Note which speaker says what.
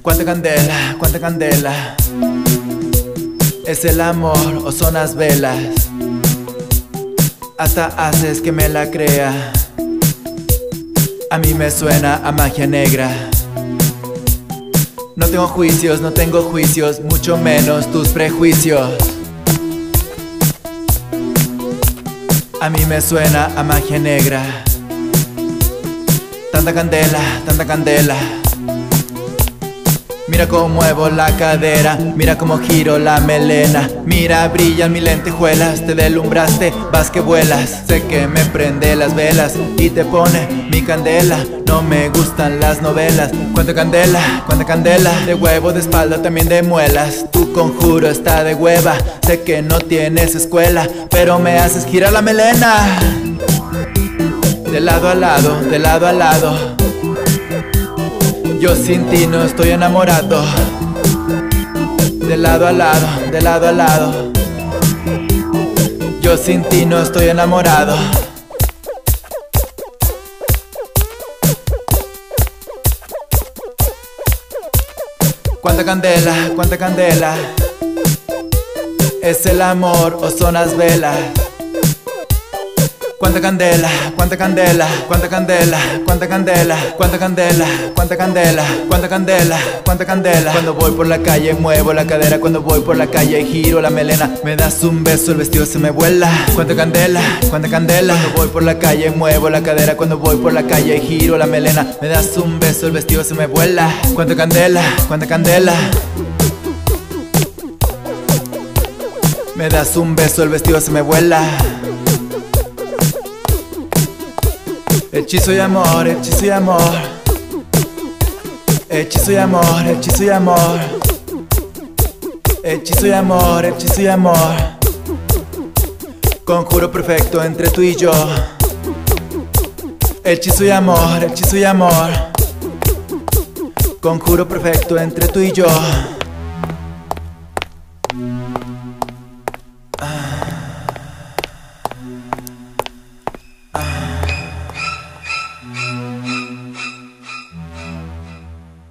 Speaker 1: Cuánta candela, cuánta candela. Es el amor o son las velas. Hasta haces que me la crea. A mí me suena a magia negra. No tengo juicios, no tengo juicios, mucho menos tus prejuicios. A mí me suena a magia negra. Tanta candela, tanta candela. Mira cómo muevo la cadera, mira cómo giro la melena. Mira brillan mis lentejuelas, te delumbraste, vas que vuelas. Sé que me prende las velas y te pone mi candela. No me gustan las novelas, cuánta candela, cuánta candela De huevo, de espalda, también de muelas. Tu conjuro está de hueva, sé que no tienes escuela Pero me haces girar la melena. De lado a lado, de lado a lado yo sin ti no estoy enamorado. De lado a lado, de lado a lado. Yo sin ti no estoy enamorado. Cuánta candela, cuánta candela. Es el amor o son las velas. Cuánta candela, cuánta candela, cuánta candela, cuánta candela, cuánta candela, cuánta candela, cuánta candela, cuánta candela. Cuando voy por la calle muevo la cadera, cuando voy por la calle giro la melena. Me das un beso, el vestido se me vuela. Cuánta candela, cuánta candela. Cuando voy por la calle muevo la cadera, cuando voy por la calle giro la melena. Me das un beso, el vestido se me vuela. Cuánta candela, cuánta candela. Me das un beso, el vestido se me vuela. Hechizo y amor, hechizo y amor. Hechizo y amor, hechizo y amor. Hechizo y amor, hechizo y amor. Conjuro perfecto entre tú y yo. Hechizo y amor, hechizo y amor. Conjuro perfecto entre tú y yo.